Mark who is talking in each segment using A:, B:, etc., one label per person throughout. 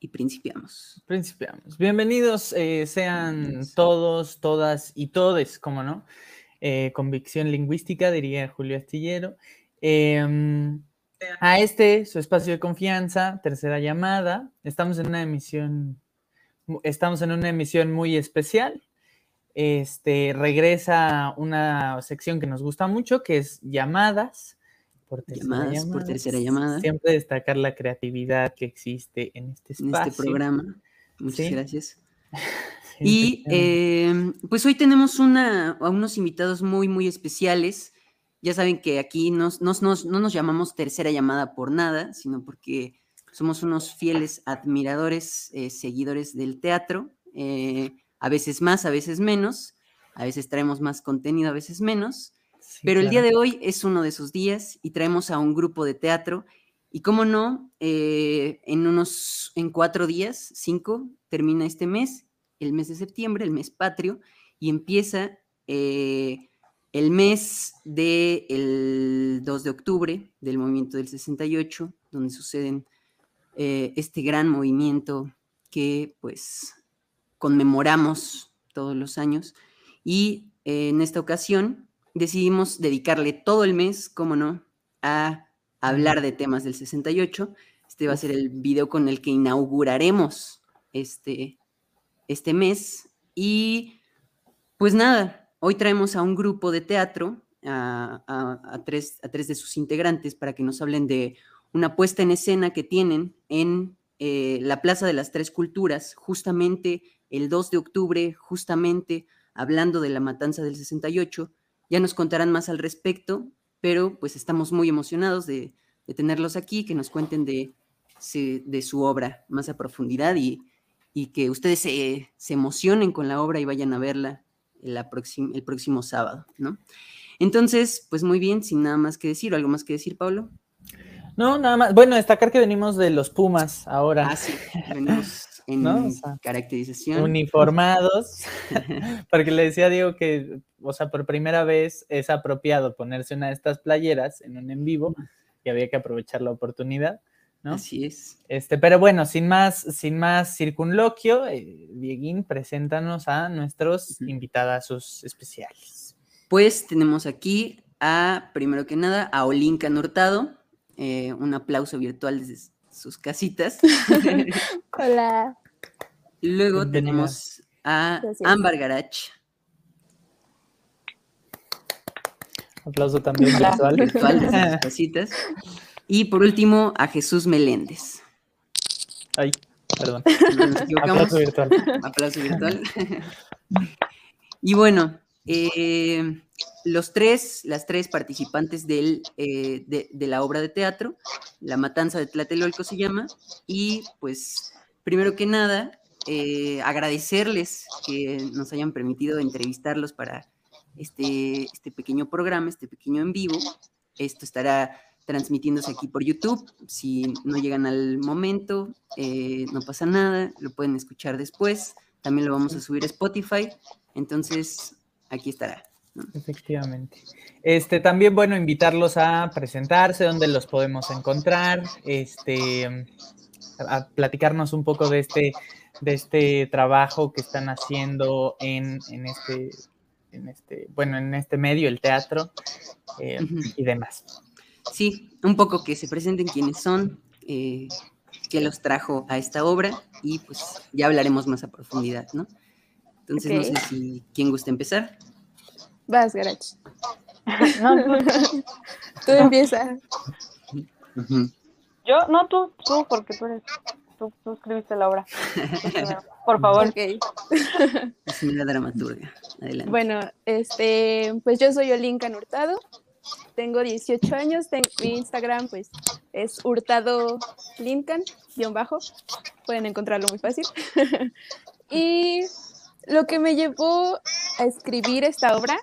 A: y principiamos.
B: Principiamos. Bienvenidos eh, sean todos, todas y todes, como no. Eh, convicción lingüística, diría Julio Astillero. Em, a este, su espacio de confianza, tercera llamada. Estamos en una emisión, estamos en una emisión muy especial. Este regresa una sección que nos gusta mucho, que es llamadas
A: por tercera, llamada.
B: Siempre destacar la creatividad que existe en este espacio.
A: En este programa. Muchas gracias. y em, pues hoy tenemos una, a unos invitados muy, muy especiales. Ya saben que aquí no nos llamamos tercera llamada por nada, sino porque somos unos fieles admiradores, eh, seguidores del teatro, eh, a veces más, a veces menos, a veces traemos más contenido, a veces menos, pero el día de hoy es uno de esos días y traemos a un grupo de teatro. Y cómo no, eh, en unos, en cuatro días, cinco, termina este mes, el mes de septiembre, el mes patrio, y empieza eh, el mes del 2 de octubre del movimiento del 68, donde suceden eh, este gran movimiento que pues conmemoramos todos los años. Y en esta ocasión decidimos dedicarle todo el mes, como no, a hablar de temas del 68. Este va a ser el video con el que inauguraremos este, este mes. Y pues nada, hoy traemos a un grupo de teatro, a, tres, a tres de sus integrantes, para que nos hablen de una puesta en escena que tienen en eh, la Plaza de las Tres Culturas, justamente el 2 de octubre, justamente hablando de la matanza del 68, ya nos contarán más al respecto, pero pues estamos muy emocionados de, tenerlos aquí, que nos cuenten de, de su obra más a profundidad y, que ustedes se, emocionen con la obra y vayan a verla el próximo sábado, ¿no? Entonces, pues muy bien, sin nada más que decir, ¿algo más que decir, Pablo?
B: No, nada más. Bueno, destacar que venimos de los Pumas ahora.
A: Ah, sí, venimos en caracterización.
B: Uniformados, porque le decía a Diego que, o sea, por primera vez es apropiado ponerse una de estas playeras en un en vivo y había que aprovechar la oportunidad. ¿no?
A: Así es.
B: Este, pero bueno, sin más, sin más circunloquio, eh, Dieguín, preséntanos a nuestros invitados especiales.
A: Pues tenemos aquí a, primero que nada, a Olinka Hurtado. Eh, un aplauso virtual desde sus casitas.
C: Hola.
A: Luego tenemos a Ambar Garach.
B: Aplauso también virtual.
A: Virtual desde sus casitas. Y por último, a Jesús Meléndez.
B: Ay, perdón. Aplauso virtual.
A: Aplauso virtual. y bueno, eh, los tres, las tres participantes del, eh, de, la obra de teatro, La Matanza de Tlatelolco se llama, y pues primero que nada, eh, agradecerles que nos hayan permitido entrevistarlos para este, este pequeño programa, este pequeño en vivo. Esto estará transmitiéndose aquí por YouTube. Si no llegan al momento, eh, no pasa nada, lo pueden escuchar después. También lo vamos a subir a Spotify. Entonces, aquí estará.
B: Efectivamente. Este, también, bueno, invitarlos a presentarse, dónde los podemos encontrar, este, a platicarnos un poco de este, de este trabajo que están haciendo en, este, en este, bueno, en este medio, el teatro eh, y demás.
A: Sí, un poco que se presenten quiénes son, eh, qué los trajo a esta obra y pues ya hablaremos más a profundidad, ¿no? Entonces, no sé si quién gusta empezar.
C: Vas, Garach. No, tú empieza.
D: Yo, no, tú, tú, porque tú eres, tú, escribiste la obra. Por favor.
A: Ok. Es dramaturga. Adelante.
C: Bueno, este, pues yo soy Olinka Hurtado, tengo 18 años, tengo, mi Instagram pues es hurtado lincoln, guion bajo, pueden encontrarlo muy fácil. y lo que me llevó a escribir esta obra,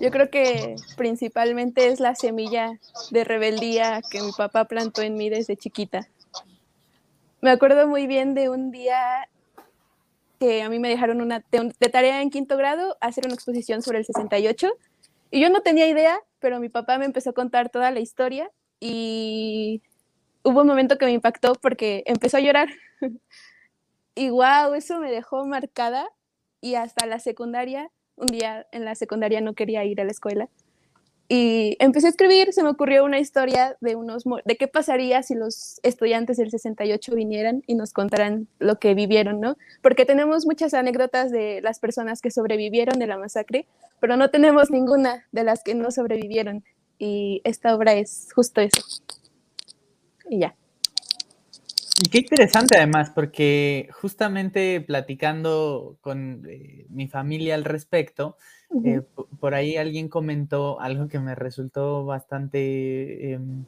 C: yo creo que principalmente es la semilla de rebeldía que mi papá plantó en mí desde chiquita. Me acuerdo muy bien de un día que a mí me dejaron una tarea en quinto grado hacer una exposición sobre el 68 y yo no tenía idea, pero mi papá me empezó a contar toda la historia y hubo un momento que me impactó porque empezó a llorar. y wow, eso me dejó marcada y hasta la secundaria, un día en la secundaria no quería ir a la escuela y empecé a escribir, se me ocurrió una historia de unos de qué pasaría si los estudiantes del 68 vinieran y nos contaran lo que vivieron, ¿no? Porque tenemos muchas anécdotas de las personas que sobrevivieron de la masacre, pero no tenemos ninguna de las que no sobrevivieron y esta obra es justo eso. Y ya.
B: Y qué interesante además, porque justamente platicando con eh, mi familia al respecto, eh, por ahí alguien comentó algo que me resultó bastante, em,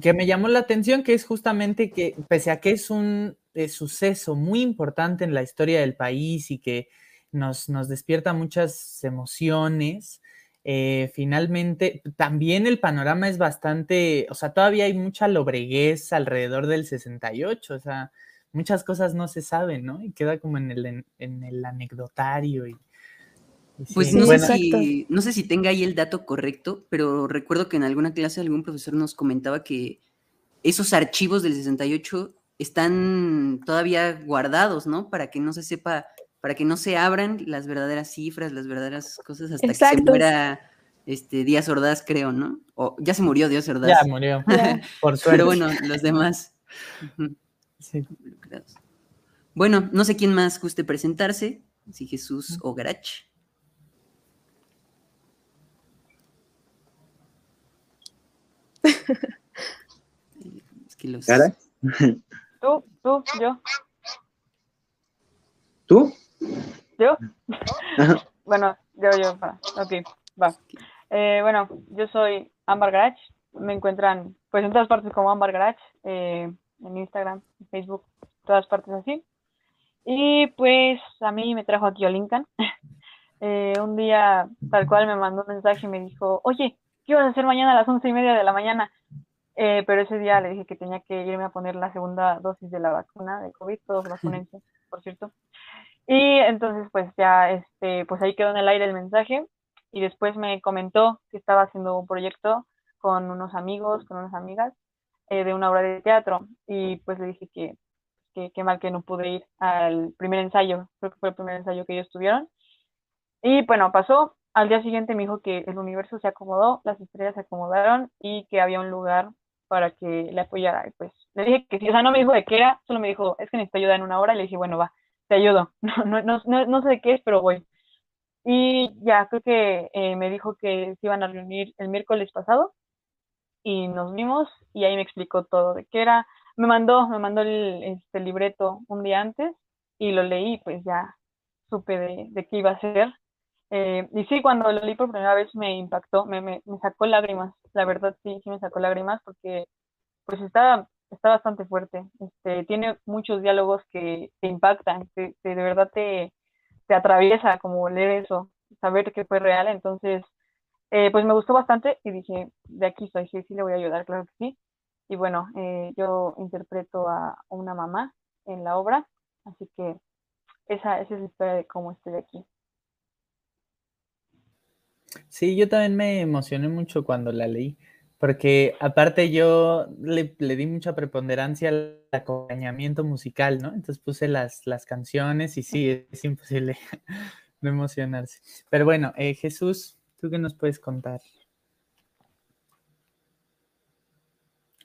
B: que me llamó la atención, que es justamente que pese a que es un eh, suceso muy importante en la historia del país y que nos, nos despierta muchas emociones, eh, finalmente también el panorama es bastante, o sea, todavía hay mucha lobreguez alrededor del 68, o sea, muchas cosas no se saben, ¿no? Y queda como en el, en el anecdotario y,
A: pues no, sé si, no sé si tenga ahí el dato correcto, pero recuerdo que en alguna clase algún profesor nos comentaba que esos archivos del 68 están todavía guardados, ¿no? Para que no se sepa, para que no se abran las verdaderas cifras, las verdaderas cosas hasta que se muera este, Díaz Ordaz, creo, ¿no? O ya se murió Díaz Ordaz.
B: Ya murió, por suerte.
A: Pero bueno, los demás. sí. Bueno, no sé quién más guste presentarse, si Jesús o Garach.
D: ¿Cara? Tú, tú, yo.
E: ¿Tú?
D: ¿Yo? bueno, yo, yo, ok, va. Eh, bueno, yo soy Amber Garage. Me encuentran pues en todas partes como Amber Garage, eh, en Instagram, en Facebook, todas partes así. Y pues a mí me trajo aquí a Lincoln. Eh, un día tal cual me mandó un mensaje y me dijo, oye, ¿qué ibas a hacer mañana a las once y media de la mañana? Eh, pero ese día le dije que tenía que irme a poner la segunda dosis de la vacuna de COVID, todos vacunense, por cierto. Y entonces, pues ya, este, pues ahí quedó en el aire el mensaje y después me comentó que estaba haciendo un proyecto con unos amigos, con unas amigas, eh, de una obra de teatro y pues le dije que, que, mal que no pude ir al primer ensayo, creo que fue el primer ensayo que ellos tuvieron. Y bueno, pasó, al día siguiente me dijo que el universo se acomodó, las estrellas se acomodaron y que había un lugar para que le apoyara. Y pues le dije que sí, o sea, no me dijo de qué era, solo me dijo, es que necesito ayuda en una hora. Y le dije, bueno, va, te ayudo. No, no, no, no sé de qué es, pero voy. Y ya, creo que eh, me dijo que se iban a reunir el miércoles pasado y nos vimos y ahí me explicó todo de qué era. Me mandó, me mandó el este, libreto un día antes y lo leí, pues ya supe de, de qué iba a ser. Eh, y sí, cuando lo leí por primera vez me impactó, me, me, me, sacó lágrimas, la verdad sí, sí me sacó lágrimas porque pues está, está bastante fuerte, este, tiene muchos diálogos que te impactan, que, de verdad te, te, atraviesa como leer eso, saber que fue real, entonces eh, pues me gustó bastante y dije, de aquí soy, sí, sí le voy a ayudar, claro que sí. Y bueno, eh, yo interpreto a una mamá en la obra, así que esa, esa es la historia de cómo estoy aquí.
B: Sí, yo también me emocioné mucho cuando la leí, porque aparte yo le, di mucha preponderancia al acompañamiento musical, ¿no? Entonces puse las, las canciones y sí, es imposible no emocionarse. Pero bueno, eh, Jesús, ¿tú qué nos puedes contar?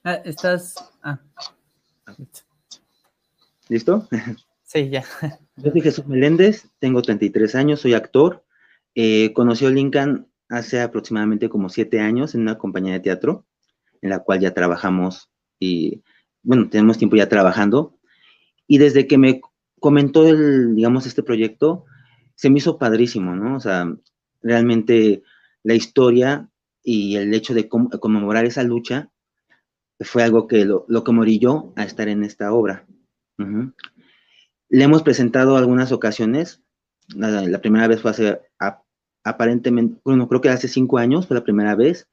B: Ah, estás... Ah.
E: ¿Listo?
B: Sí, ya.
E: Yo soy Jesús Meléndez, tengo 33 años, soy actor eh, conoció Lincoln hace aproximadamente como siete años en una compañía de teatro, en la cual ya trabajamos y, bueno, tenemos tiempo ya trabajando. Y desde que me comentó el, digamos, este proyecto, se me hizo padrísimo, ¿no? O sea, realmente la historia y el hecho de conmemorar esa lucha fue algo que lo, lo que yo a estar en esta obra. le hemos presentado algunas ocasiones. La, primera vez fue hace aparentemente, bueno, creo que hace cinco años fue la primera vez.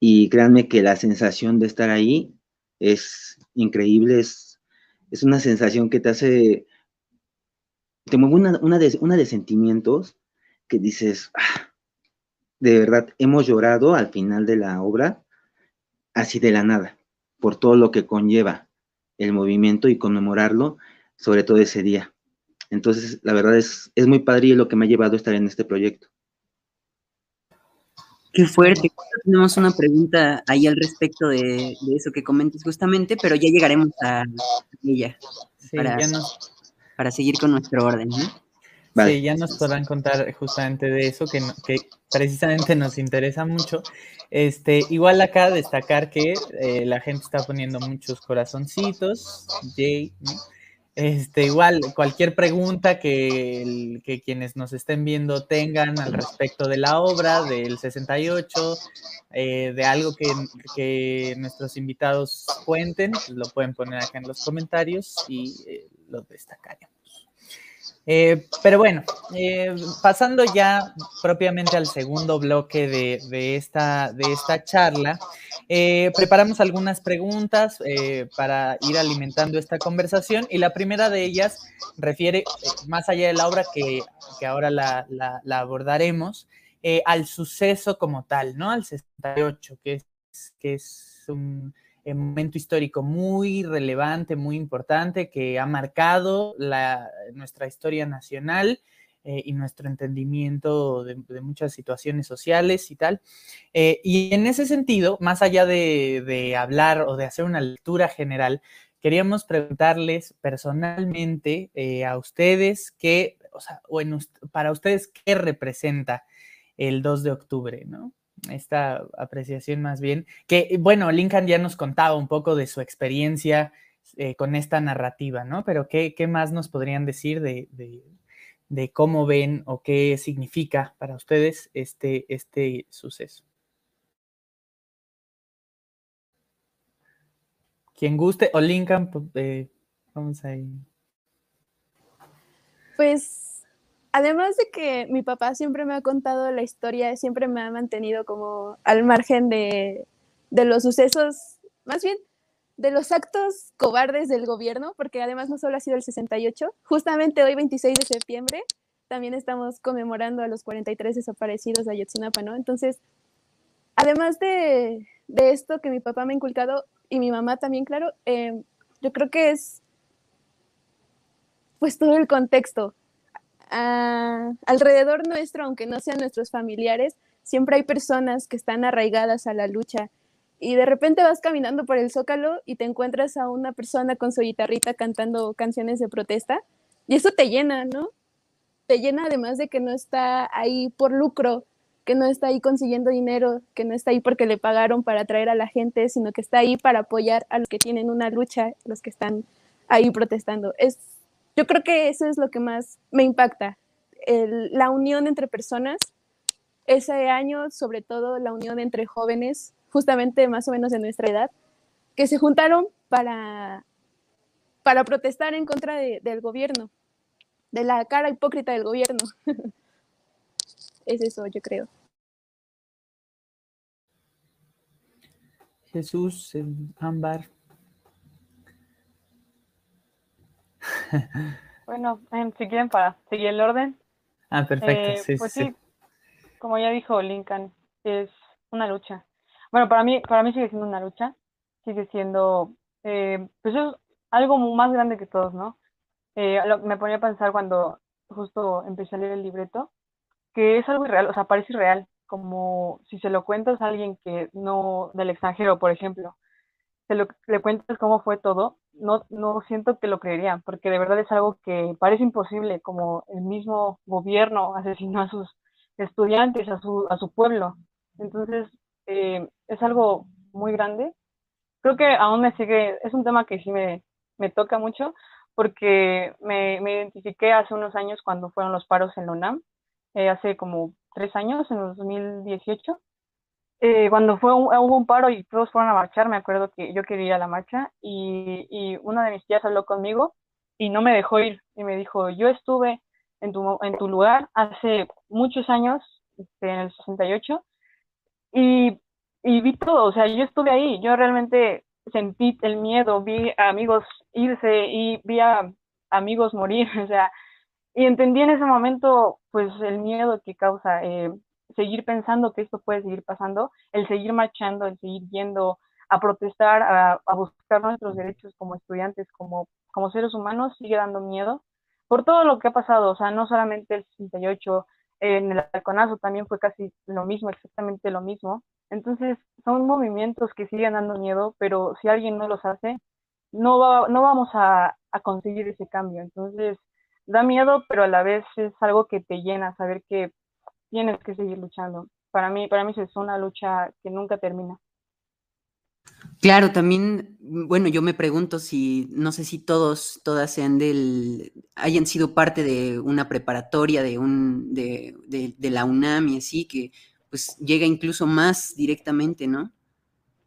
E: Y créanme que la sensación de estar ahí es increíble, es, es una sensación que te hace, te mueve una, una, de, una de sentimientos que dices, ah, de verdad, hemos llorado al final de la obra, así de la nada, por todo lo que conlleva el movimiento y conmemorarlo, sobre todo ese día. Entonces, la verdad es, es muy padre y lo que me ha llevado a estar en este proyecto.
A: Qué fuerte. Tenemos una pregunta ahí al respecto de, eso que comentes justamente, pero ya llegaremos a ella para, seguir con nuestro orden.
B: Sí, ya nos podrán contar justamente de eso, que, que precisamente nos interesa mucho. Este, igual acá destacar que eh, la gente está poniendo muchos corazoncitos, Jay, este, igual, cualquier pregunta que, quienes nos estén viendo tengan al respecto de la obra, del 68, eh, de algo que, nuestros invitados cuenten, pues lo pueden poner acá en los comentarios y eh, lo destacaremos. Eh, pero bueno, eh, pasando ya propiamente al segundo bloque de, esta, de esta charla, eh, preparamos algunas preguntas para ir alimentando esta conversación y la primera de ellas refiere, más allá de la obra que, ahora la, la abordaremos, al suceso como tal, ¿no? Al 68, que es, que es un momento histórico muy relevante, muy importante, que ha marcado nuestra historia nacional eh, y nuestro entendimiento de, muchas situaciones sociales y tal. Eh, y en ese sentido, más allá de, hablar o de hacer una lectura general, queríamos preguntarles personalmente eh, a ustedes qué, o sea, para ustedes qué representa el 2 de octubre, ¿no? Esta apreciación más bien, que bueno, Lincoln ya nos contaba un poco de su experiencia eh, con esta narrativa, ¿no? Pero ¿qué, más nos podrían decir de, cómo ven o qué significa para ustedes este, este suceso? Quien guste, o Lincoln, eh, vamos ahí.
C: Pues además de que mi papá siempre me ha contado la historia, siempre me ha mantenido como al margen de, los sucesos, más bien de los actos cobardes del gobierno, porque además no solo ha sido el 68, justamente hoy 26 de septiembre también estamos conmemorando a los 43 desaparecidos de Ayotzinapa, ¿no? Entonces, además de, esto que mi papá me ha inculcado y mi mamá también, claro, eh, yo creo que es pues todo el contexto, alrededor nuestro, aunque no sean nuestros familiares, siempre hay personas que están arraigadas a la lucha. Y de repente vas caminando por el zócalo y te encuentras a una persona con su guitarrita cantando canciones de protesta. Y eso te llena, ¿no? Te llena además de que no está ahí por lucro, que no está ahí consiguiendo dinero, que no está ahí porque le pagaron para atraer a la gente, sino que está ahí para apoyar a los que tienen una lucha, los que están ahí protestando. Es yo creo que eso es lo que más me impacta, la unión entre personas. Ese año, sobre todo la unión entre jóvenes, justamente más o menos de nuestra edad, que se juntaron para, para protestar en contra del gobierno, de la cara hipócrita del gobierno. es eso, yo creo.
B: Jesús, Ámbar,
D: bueno, si quieren para seguir el orden.
B: Ah, perfecto. Eh, pues sí,
D: como ya dijo Lincoln, es una lucha. Bueno, para mí, para mí sigue siendo una lucha, sigue siendo, eh, pues es algo más grande que todos, ¿no? Eh, me ponía a pensar cuando justo empecé a leer el libreto, que es algo irreal, o sea, parece irreal, como si se lo cuentas a alguien que no, del extranjero, por ejemplo, se lo, le cuentas cómo fue todo, no, no siento que lo creería, porque de verdad es algo que parece imposible, como el mismo gobierno asesinó a sus estudiantes, a su, a su pueblo. Entonces, eh, es algo muy grande. Creo que aún me sigue, es un tema que sí me, me toca mucho, porque me, me, identifiqué hace unos años cuando fueron los paros en la UNAM, eh, hace como tres años, en 2018, eh, cuando fue hubo un paro y todos fueron a marchar, me acuerdo que yo quería ir a la marcha y, y una de mis tías habló conmigo y no me dejó ir. Y me dijo, yo estuve en tu, en tu lugar hace muchos años, este, en el 68, y, y vi todo, o sea, yo estuve ahí, yo realmente sentí el miedo, vi a amigos irse y vi a amigos morir, o sea, y entendí en ese momento, pues, el miedo que causa eh, seguir pensando que esto puede seguir pasando, el seguir marchando, el seguir yendo a protestar, a, buscar nuestros derechos como estudiantes, como, como seres humanos, sigue dando miedo por todo lo que ha pasado, o sea, no solamente el 68, en el halconazo también fue casi lo mismo, exactamente lo mismo. Entonces, son movimientos que siguen dando miedo, pero si alguien no los hace, no, va, no vamos a, a conseguir ese cambio. Entonces, da miedo, pero a la vez es algo que te llena, saber que tienes que seguir luchando. Para mí, para mí es una lucha que nunca termina.
A: Claro, también, bueno, yo me pregunto si, no sé si todos, todas sean del, hayan sido parte de una preparatoria, de un, de, de, la UNAM y así, que pues llega incluso más directamente, ¿no?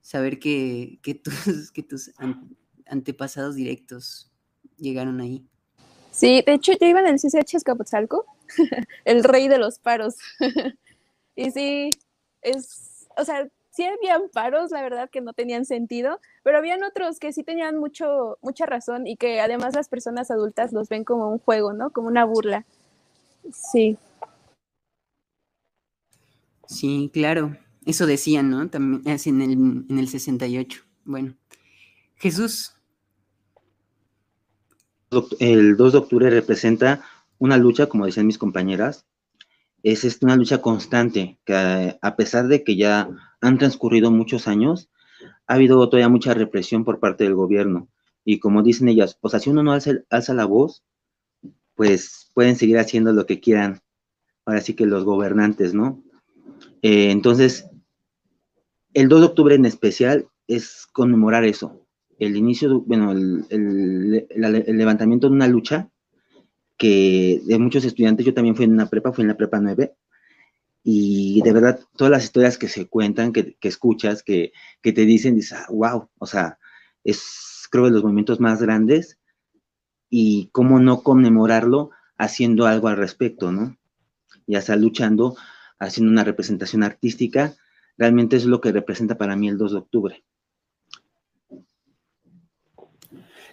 A: Saber que, que tus, que tus antepasados directos llegaron ahí.
C: Sí, de hecho yo iba en el CCH Escapotzalco, el rey de los paros. y sí, es, o sea, sí habían paros, la verdad, que no tenían sentido, pero habían otros que sí tenían mucho, mucha razón y que además las personas adultas los ven como un juego, ¿no? Como una burla. Sí.
A: Sí, claro. Eso decían, ¿no? También en el, en el 68. Bueno. Jesús.
E: El 2 de octubre representa una lucha, como decían mis compañeras, es una lucha constante, que a pesar de que ya han transcurrido muchos años, ha habido todavía mucha represión por parte del gobierno. Y como dicen ellas, pues si uno no alza, la voz, pues pueden seguir haciendo lo que quieran. Ahora sí que los gobernantes, ¿no? Eh, entonces, el 2 de octubre en especial es conmemorar eso. El inicio, bueno, el, el levantamiento de una lucha que de muchos estudiantes, yo también fui en una prepa, fui en la prepa 9, y de verdad, todas las historias que se cuentan, que, que escuchas, que, que, te dicen, dices, wow, ah, o sea, es creo de los momentos más grandes y cómo no conmemorarlo haciendo algo al respecto, ¿no? Ya sea luchando, haciendo una representación artística, realmente es lo que representa para mí el 2 de octubre.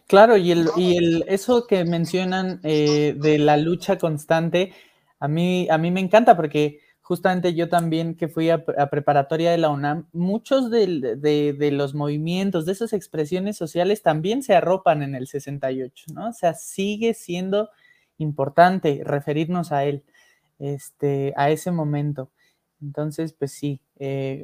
B: Claro, y, el, y el, eso que mencionan eh, de la lucha constante, a mí, a mí me encanta porque justamente yo también que fui a, preparatoria de la UNAM, muchos de, de, los movimientos, de esas expresiones sociales también se arropan en el 68, ¿no? O sea, sigue siendo importante referirnos a él, este, a ese momento. Entonces, pues sí, eh,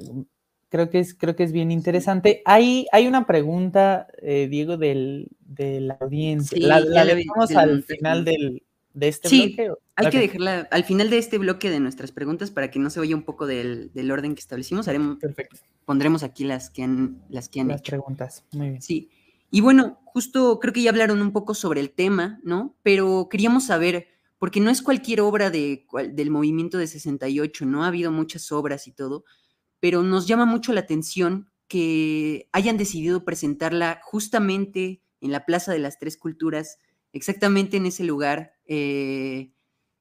B: creo que es, creo que es bien interesante. Hay, hay una pregunta, eh, Diego, del, de la audiencia. la, la dejamos al final del, de este
A: sí, bloque. Hay que dejarla al final de este bloque de nuestras preguntas para que no se vaya un poco del, del orden que establecimos. Haremos, Perfecto. Pondremos aquí las que han, las que han
B: las preguntas. Muy bien.
A: Sí. Y bueno, justo creo que ya hablaron un poco sobre el tema, ¿no? Pero queríamos saber, porque no es cualquier obra de, del movimiento de 68, ¿no? Ha habido muchas obras y todo, pero nos llama mucho la atención que hayan decidido presentarla justamente en la Plaza de las Tres Culturas, exactamente en ese lugar, eh,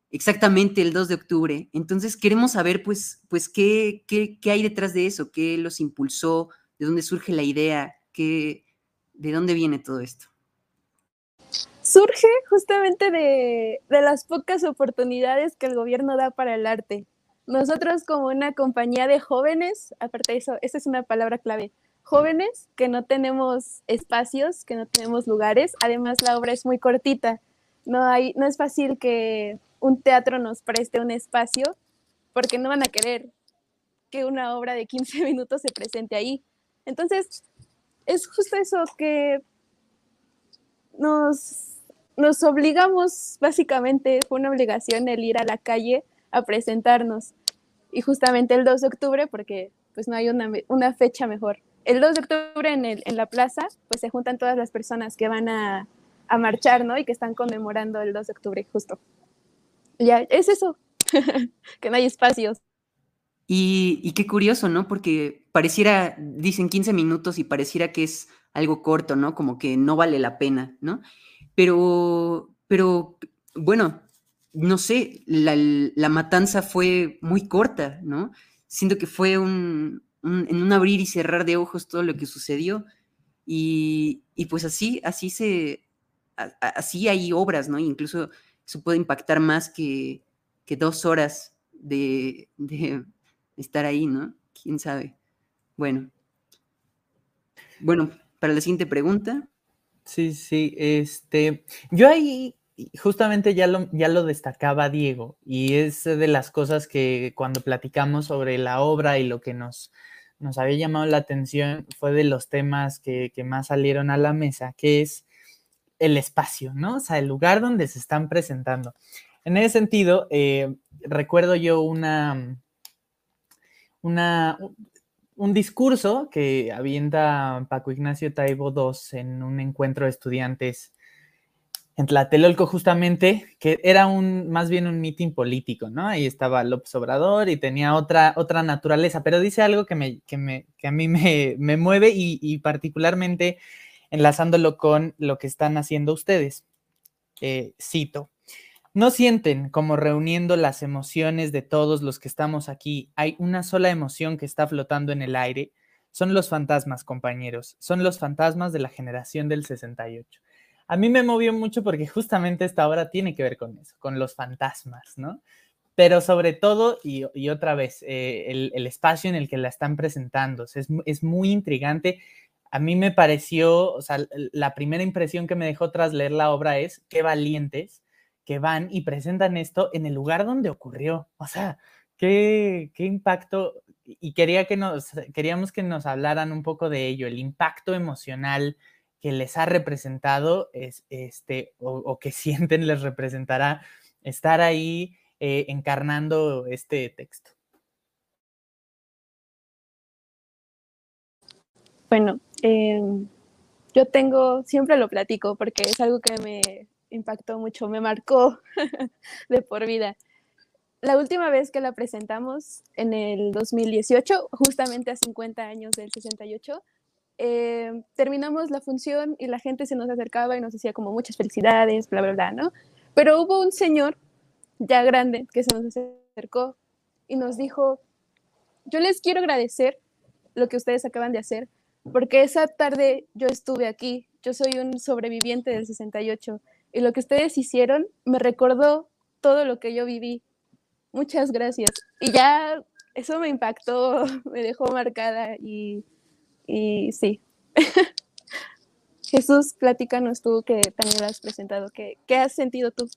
A: exactamente el 2 de octubre. Entonces queremos saber, pues, pues qué, qué, qué, hay detrás de eso, qué los impulsó, de dónde surge la idea, qué, de dónde viene todo esto.
C: Surge justamente de, de las pocas oportunidades que el gobierno da para el arte. Nosotros como una compañía de jóvenes, aparte de eso, esta es una palabra clave, jóvenes que no tenemos espacios, que no tenemos lugares, además la obra es muy cortita, no, hay, no es fácil que un teatro nos preste un espacio porque no van a querer que una obra de 15 minutos se presente ahí. Entonces, es justo eso que nos, nos obligamos, básicamente, fue una obligación el ir a la calle a presentarnos. Y justamente el 2 de octubre, porque pues no hay una, una fecha mejor. El 2 de octubre en, el, en, la plaza, pues se juntan todas las personas que van a, a marchar, ¿no? Y que están conmemorando el 2 de octubre, justo. Ya, es eso, que no hay espacios.
A: Y, y, qué curioso, ¿no? Porque pareciera, dicen 15 minutos y pareciera que es algo corto, ¿no? Como que no vale la pena, ¿no? pero, pero, bueno, no sé, la, matanza fue muy corta, ¿no? Siento que fue un, en un abrir y cerrar de ojos todo lo que sucedió. Y, pues así, así se, así hay obras, ¿no? Incluso eso puede impactar más que, que dos horas de, de, estar ahí, ¿no? ¿Quién sabe? Bueno. Bueno, para la siguiente pregunta.
B: Sí, sí, este, yo ahí justamente ya lo, ya lo destacaba Diego y es de las cosas que cuando platicamos sobre la obra y lo que nos, nos había llamado la atención fue de los temas que, más salieron a la mesa, que es el espacio, ¿no? O sea, el lugar donde se están presentando. En ese sentido, eh, recuerdo yo una, una, un discurso que avienta Paco Ignacio Taibo II en un encuentro de estudiantes en Tlatelolco justamente, que era un, más bien un mitin político, ¿no? Ahí estaba López Obrador y tenía otra, otra naturaleza, pero dice algo que, me, que, me, que a mí me, me mueve y, y, particularmente enlazándolo con lo que están haciendo ustedes. Eh, cito, no sienten como reuniendo las emociones de todos los que estamos aquí, hay una sola emoción que está flotando en el aire, son los fantasmas, compañeros, son los fantasmas de la generación del 68 a mí me movió mucho porque justamente esta obra tiene que ver con eso, con los fantasmas, ¿no? Pero sobre todo, y, otra vez, eh, el, espacio en el que la están presentando, es, muy intrigante. A mí me pareció, o sea, la primera impresión que me dejó tras leer la obra es qué valientes que van y presentan esto en el lugar donde ocurrió. O sea, qué, qué impacto. Y quería que nos, queríamos que nos hablaran un poco de ello, el impacto emocional, que les ha representado es, este, o, que sienten les representará estar ahí eh, encarnando este texto.
C: Bueno, em, yo tengo, siempre lo platico porque es algo que me impactó mucho, me marcó de por vida. La última vez que la presentamos, en el 2018, justamente a 50 años del 68, eh, terminamos la función y la gente se nos acercaba y nos decía como muchas felicidades, bla, bla, bla, ¿no? Pero hubo un señor ya grande que se nos acercó y nos dijo, yo les quiero agradecer lo que ustedes acaban de hacer, porque esa tarde yo estuve aquí, yo soy un sobreviviente del 68 y lo que ustedes hicieron me recordó todo lo que yo viví. Muchas gracias. Y ya eso me impactó, me dejó marcada y y sí. Jesús, platícanos tú que también lo has presentado. ¿Qué, ¿Qué, has sentido tú?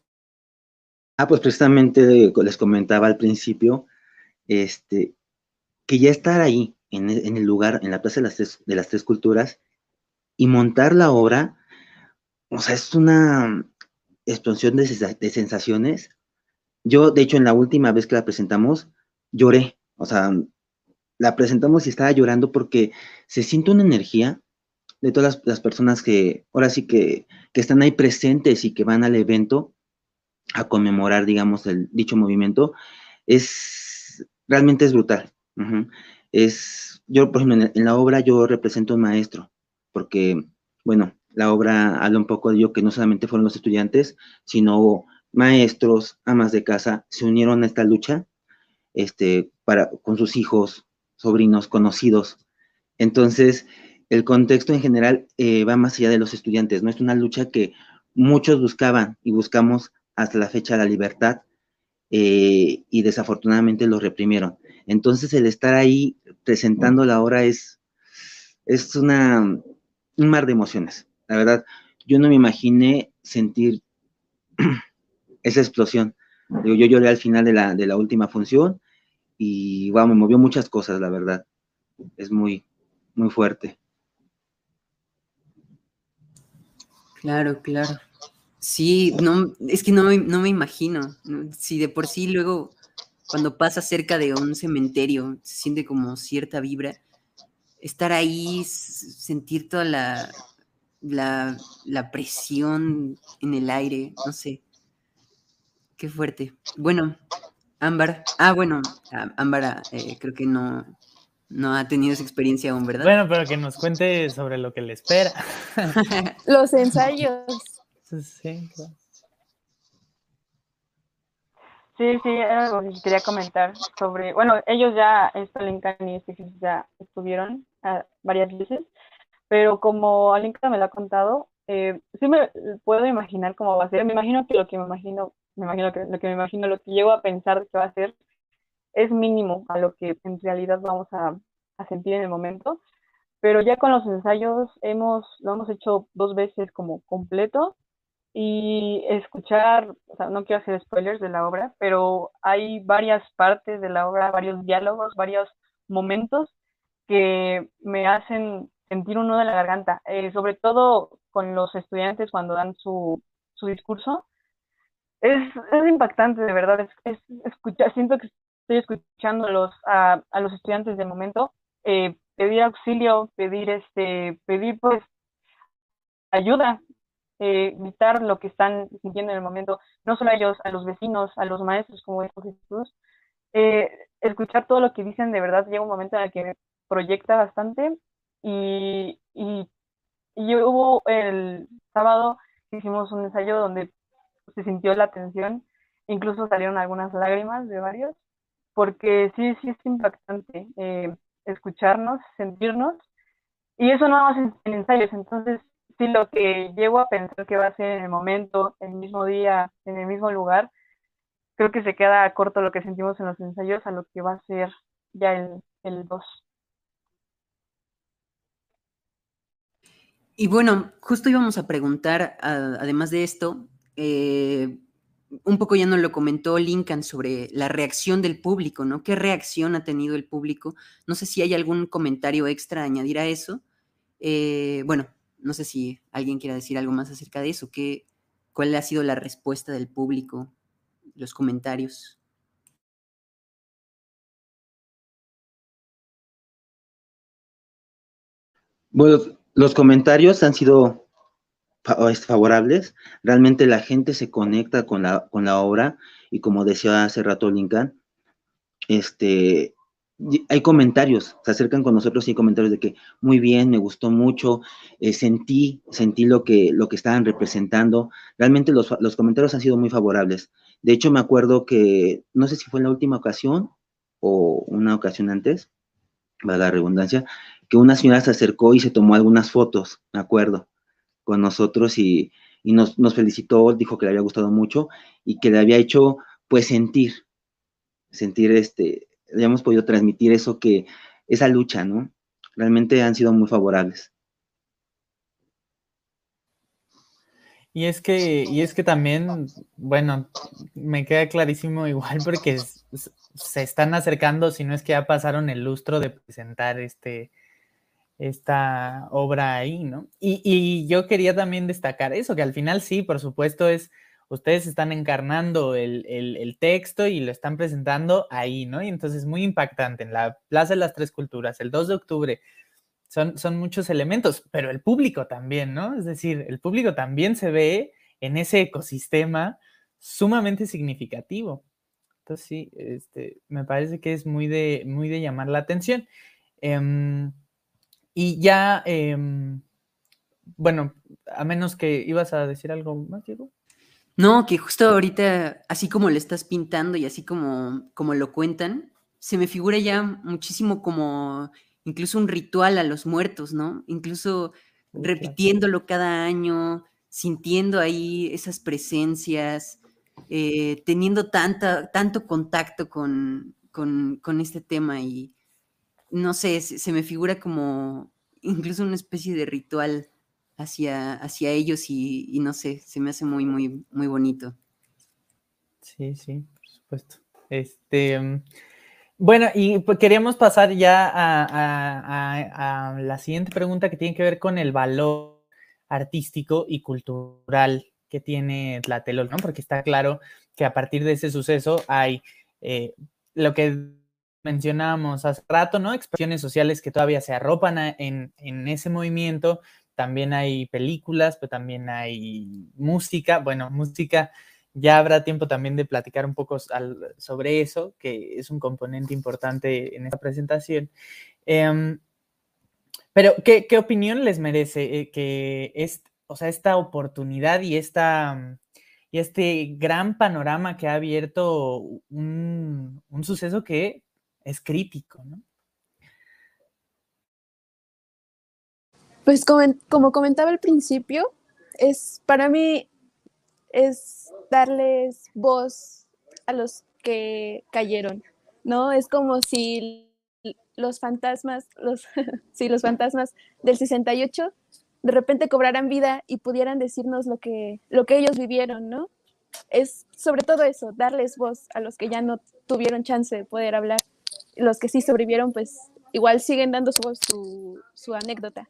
E: Ah, pues precisamente les comentaba al principio, este, que ya estar ahí, en, el lugar, en la Plaza de las, tres, de las Tres Culturas, y montar la obra, o sea, es una explosión de, de sensaciones. Yo, de hecho, en la última vez que la presentamos, lloré, o sea, la presentamos y estaba llorando porque se siente una energía de todas las, personas que ahora sí que, están ahí presentes y que van al evento a conmemorar, digamos, el dicho movimiento, es realmente es brutal. Es, yo, por ejemplo, en, la obra yo represento un maestro, porque, bueno, la obra habla un poco de ello que no solamente fueron los estudiantes, sino maestros, amas de casa, se unieron a esta lucha, este, para, con sus hijos, sobrinos, conocidos. Entonces, el contexto en general eh, va más allá de los estudiantes, ¿no? Es una lucha que muchos buscaban y buscamos hasta la fecha la libertad eh, y desafortunadamente lo reprimieron. Entonces, el estar ahí presentando la obra es, es una, un mar de emociones. La verdad, yo no me imaginé sentir esa explosión. Yo lloré al final de la, de la última función y wow, me movió muchas cosas, la verdad. Es muy, muy fuerte.
A: Claro, claro. Sí, no, es que no me, no me imagino. Si de por sí luego cuando pasa cerca de un cementerio se siente como cierta vibra, estar ahí, sentir toda la, la, la presión en el aire, no sé. Qué fuerte. Bueno, Ámbar. Ah, bueno, Ámbar eh, creo que no, no ha tenido esa experiencia aún, ¿verdad?
B: Bueno, pero que nos cuente sobre lo que le espera.
C: Los ensayos.
D: Sí, Sí, sí, era algo que quería comentar sobre, bueno, ellos ya, esto Lincoln y este ya estuvieron ah, varias veces, pero como Alinka me lo ha contado, eh, sí me puedo imaginar cómo va a ser. Me imagino que lo que me imagino, me imagino que lo que me imagino, lo que llego a pensar que va a ser, es mínimo a lo que en realidad vamos a, a sentir en el momento. Pero ya con los ensayos hemos, lo hemos hecho dos veces como completo y escuchar, o sea, no quiero hacer spoilers de la obra, pero hay varias partes de la obra, varios diálogos, varios momentos que me hacen sentir un nudo en la garganta, eh, sobre todo con los estudiantes cuando dan su, su discurso. Es, es, impactante, de verdad, es, es, siento que estoy escuchando a los, a, a los estudiantes de momento eh, pedir auxilio, pedir, este, pedir pues ayuda, eh, evitar lo que están sintiendo en el momento, no solo a ellos, a los vecinos, a los maestros como es Jesús. Eh, escuchar todo lo que dicen de verdad llega un momento en el que proyecta bastante y, y, hubo el sábado hicimos un ensayo donde se sintió la tensión, incluso salieron algunas lágrimas de varios, porque sí, sí es impactante eh, escucharnos, sentirnos, y eso no más en, en, ensayos, entonces sí lo que llego a pensar que va a ser en el momento, el mismo día, en el mismo lugar, creo que se queda corto lo que sentimos en los ensayos a lo que va a ser ya el, el 2.
A: Y bueno, justo íbamos a preguntar, además de esto, eh, un poco ya nos lo comentó Lincoln sobre la reacción del público, ¿no? ¿Qué reacción ha tenido el público? No sé si hay algún comentario extra a añadir a eso. Eh, bueno, no sé si alguien quiera decir algo más acerca de eso. ¿Qué, ¿Cuál ha sido la respuesta del público? Los comentarios.
E: Bueno, los comentarios han sido favorables. Realmente la gente se conecta con la, con la obra y como decía hace rato Lincoln, este, hay comentarios, se acercan con nosotros y hay comentarios de que muy bien, me gustó mucho, eh, sentí, sentí lo que, lo que estaban representando. Realmente los, los, comentarios han sido muy favorables. De hecho, me acuerdo que, no sé si fue en la última ocasión o una ocasión antes, va la redundancia, que una señora se acercó y se tomó algunas fotos, me acuerdo, con nosotros y, y nos, nos felicitó, dijo que le había gustado mucho y que le había hecho, pues, sentir, sentir este, hayamos podido transmitir eso que, esa lucha, ¿no? Realmente han sido muy favorables.
B: Y es que, y es que también, bueno, me queda clarísimo igual porque se están acercando, si no es que ya pasaron el lustro de presentar este, esta obra ahí, ¿no? Y, y yo quería también destacar eso, que al final sí, por supuesto, es ustedes están encarnando el, texto y lo están presentando ahí, ¿no? Y entonces es muy impactante en la Plaza de las Tres Culturas, el 2 de octubre. Son, son muchos elementos, pero el público también, ¿no? Es decir, el público también se ve en ese ecosistema sumamente significativo. Entonces sí, este, me parece que es muy de, muy de llamar la atención. Em, y ya, em, bueno, a menos que ibas a decir algo más, Diego.
A: No, que justo ahorita, así como lo estás pintando y así como, como lo cuentan, se me figura ya muchísimo como incluso un ritual a los muertos, ¿no? Incluso repitiéndolo cada año, sintiendo ahí esas presencias, eh, teniendo tanta, tanto contacto con, con, con, este tema y no sé, se, se, me figura como incluso una especie de ritual hacia, hacia ellos y, no sé, se me hace muy, muy, muy bonito.
B: Sí, sí, por supuesto. Este, mm, bueno, y pues queríamos pasar ya a, la siguiente pregunta que tiene que ver con el valor artístico y cultural que tiene Tlatelolco, ¿no? Porque está claro que a partir de ese suceso hay eh, lo que mencionábamos hace rato, ¿no? Expresiones sociales que todavía se arropan en, en ese movimiento, también hay películas, pero también hay música. Bueno, música, ya habrá tiempo también de platicar un poco sobre eso, que es un componente importante en esta presentación. Em, pero, ¿qué, opinión les merece eh, que o sea, esta oportunidad y esta y este gran panorama que ha abierto un, un suceso que es crítico, ¿no?
C: Pues como, comentaba al principio, es para mí es darles voz a los que cayeron, ¿no? Es como si los fantasmas, los, sí, los fantasmas del 68 de repente cobraran vida y pudieran decirnos lo que, lo que ellos vivieron, ¿no? Es sobre todo eso, darles voz a los que ya no tuvieron chance de poder hablar. Los que sí sobrevivieron, pues igual siguen dando su, su, su anécdota.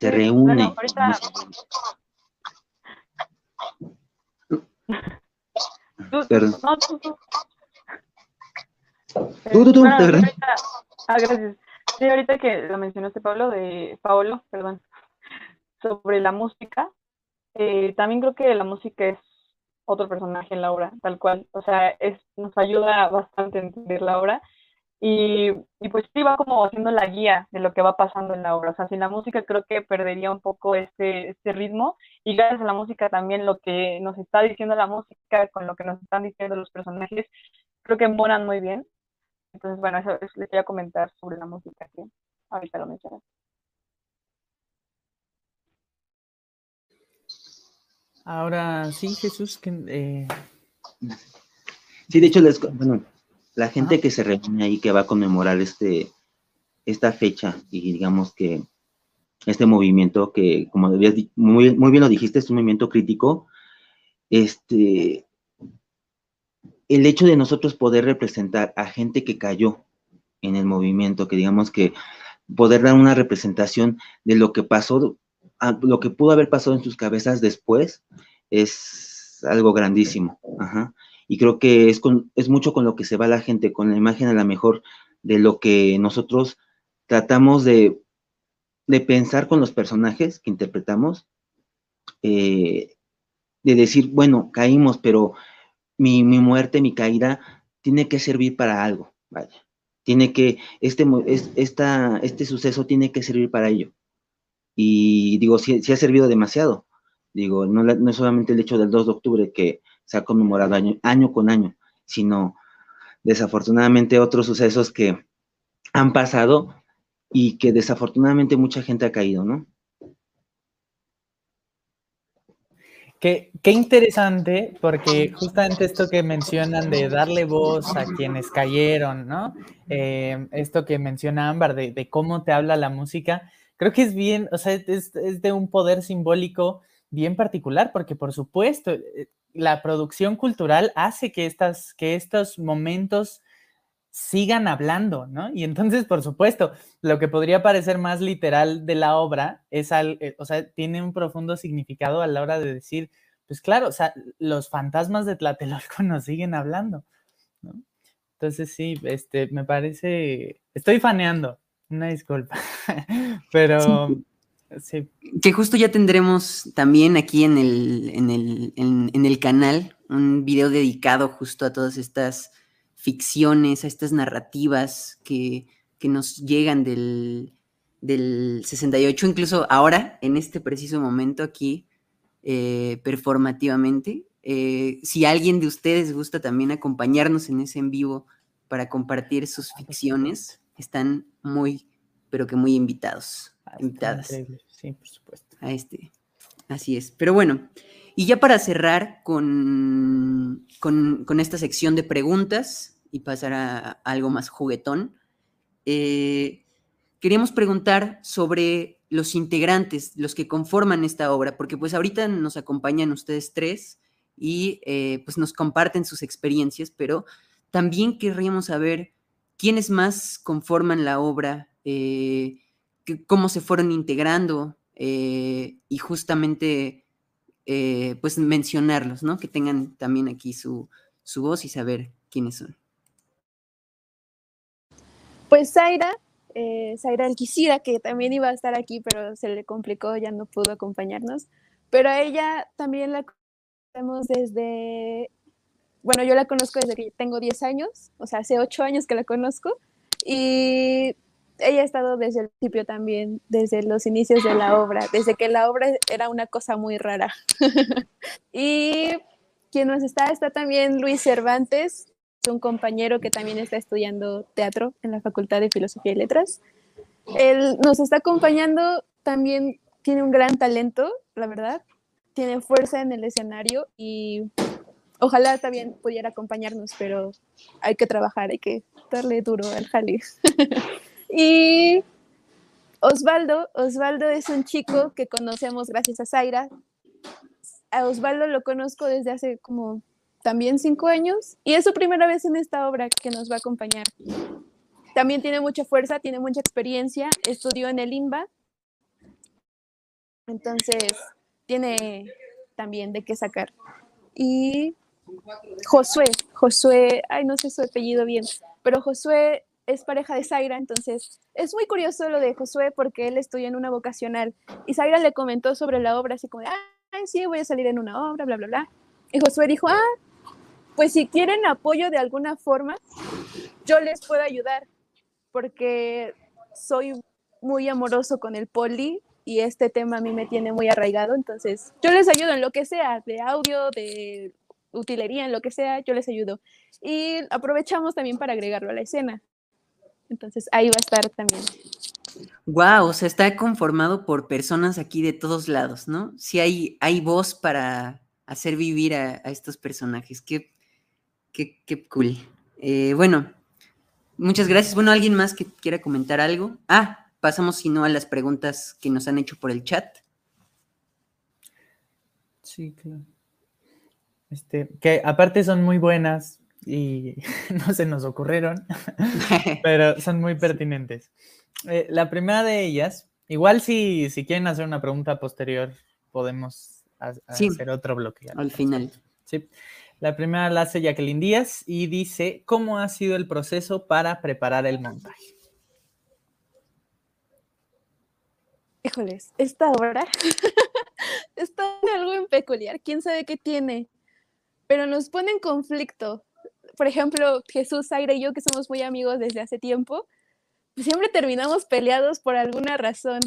E: se reúne.
D: Perdón. Tú, tú, tú, ah, gracias. Sí, ahorita que lo mencionaste, Pablo, de Paolo, perdón, sobre la música, eh, también creo que la música es otro personaje en la obra, tal cual. O sea, es, nos ayuda bastante a entender la obra y, pues sí va como haciendo la guía de lo que va pasando en la obra. O sea, sin la música creo que perdería un poco este, este ritmo y gracias a la música también lo que nos está diciendo la música con lo que nos están diciendo los personajes, creo que moran muy bien. Entonces, bueno, eso, les quería comentar sobre la música que ahorita lo mencioné.
B: Ahora sí, Jesús, que... Eh...
E: Sí, de hecho, les, bueno, la gente que se reúne ahí, que va a conmemorar este, esta fecha y digamos que este movimiento que, como muy, muy bien lo dijiste, es un movimiento crítico, este, el hecho de nosotros poder representar a gente que cayó en el movimiento, que digamos que poder dar una representación de lo que pasó, lo que pudo haber pasado en sus cabezas después, es algo grandísimo. Y creo que es, es mucho con lo que se va la gente, con la imagen a la mejor de lo que nosotros tratamos de, pensar con los personajes que interpretamos, eh, de decir, bueno, caímos, pero mi, muerte, mi caída, tiene que servir para algo, vaya. Tiene que, este, esta, este suceso tiene que servir para ello. Y digo, sí, ha servido demasiado. Digo, no, no es solamente el hecho del 2 de octubre que se ha conmemorado año, con año, sino desafortunadamente otros sucesos que han pasado y que desafortunadamente mucha gente ha caído, ¿no?
B: Qué, interesante, porque justamente esto que mencionan de darle voz a quienes cayeron, ¿no? Eh, esto que menciona Ámbar de, cómo te habla la música, creo que es bien, o sea, es, de un poder simbólico bien particular, porque por supuesto, eh, la producción cultural hace que, estas, que estos momentos sigan hablando, ¿no? Y entonces, por supuesto, lo que podría parecer más literal de la obra es, al, eh, o sea, tiene un profundo significado a la hora de decir, pues claro, o sea, los fantasmas de Tlatelolco nos siguen hablando, ¿no? Entonces, sí, este, me parece, estoy faneando, una disculpa, pero...
A: Que justo ya tendremos también aquí en el, en el, canal un video dedicado justo a todas estas ficciones, a estas narrativas que, nos llegan del, 68, incluso ahora, en este preciso momento aquí, eh, performativamente. Eh, si alguien de ustedes gusta también acompañarnos en ese en vivo para compartir sus ficciones, están muy, pero que muy invitados. Ah, invitadas.
B: Sí, por supuesto.
A: A este. Así es. Pero bueno, y ya para cerrar con, con, esta sección de preguntas y pasar a, algo más juguetón, eh, queríamos preguntar sobre los integrantes, los que conforman esta obra, porque pues ahorita nos acompañan ustedes tres y eh, pues nos comparten sus experiencias, pero también querríamos saber quiénes más conforman la obra, eh, cómo se fueron integrando eh, y justamente eh, pues mencionarlos, ¿no? Que tengan también aquí su, voz y saber quiénes son.
C: Pues Zaira, eh, Zaira Alquicida, que también iba a estar aquí, pero se le complicó, ya no pudo acompañarnos. Pero a ella también la conocemos desde, bueno, yo la conozco desde que tengo 10 años, o sea, hace 8 años que la conozco, Y ella ha estado desde el principio también, desde los inicios de la obra, desde que la obra era una cosa muy rara. y quien nos está, está también Luis Cervantes, un compañero que también está estudiando teatro en la Facultad de Filosofía y Letras. Él nos está acompañando, también tiene un gran talento, la verdad, tiene fuerza en el escenario y ojalá también pudiera acompañarnos, pero hay que trabajar, hay que darle duro al jali. y Osvaldo, Osvaldo es un chico que conocemos gracias a Zaira. A Osvaldo lo conozco desde hace como también cinco años y es su primera vez en esta obra que nos va a acompañar. También tiene mucha fuerza, tiene mucha experiencia, estudió en el INBA, entonces tiene también de qué sacar. Y Josué, Josué, ay, no sé su apellido bien, pero Josué es pareja de Zaira, entonces es muy curioso lo de Josué porque él estudia en una vocacional y Zaira le comentó sobre la obra así como, ay, sí, voy a salir en una obra, bla, bla, bla. Y Josué dijo, ah, pues si quieren apoyo de alguna forma, yo les puedo ayudar porque soy muy amoroso con el poli y este tema a mí me tiene muy arraigado, entonces yo les ayudo en lo que sea, de audio, de utilería, en lo que sea, yo les ayudo. Y aprovechamos también para agregarlo a la escena. Entonces ahí va a estar también.
A: Wow, o sea, está conformado por personas aquí de todos lados, ¿no? Sí hay, hay voz para hacer vivir a, estos personajes. Qué, qué, qué cool. Eh, bueno, muchas gracias. Bueno, ¿alguien más que quiera comentar algo? Ah, pasamos si no a las preguntas que nos han hecho por el chat.
B: Sí, claro. Este, que aparte son muy buenas y no se nos ocurrieron, pero son muy pertinentes. Eh, la primera de ellas, igual si, si quieren hacer una pregunta posterior, podemos hacer otro bloque.
A: Al final.
B: Sí. La primera la hace Jacqueline Díaz y dice, ¿cómo ha sido el proceso para preparar el montaje?
C: Híjoles, esta obra está en algo en peculiar. ¿Quién sabe qué tiene? Pero nos pone en conflicto. Por ejemplo, Jesús, Aire y yo, que somos muy amigos desde hace tiempo, pues siempre terminamos peleados por alguna razón.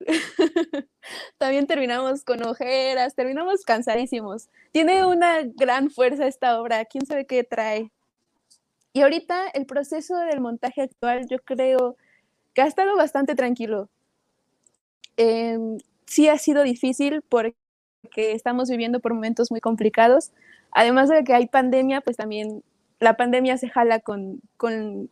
C: También terminamos con ojeras, terminamos cansadísimos. Tiene una gran fuerza esta obra, quién sabe qué trae. Y ahorita el proceso del montaje actual yo creo que ha estado bastante tranquilo. Em, sí ha sido difícil porque que estamos viviendo por momentos muy complicados. Además de que hay pandemia, pues también la pandemia se jala con, con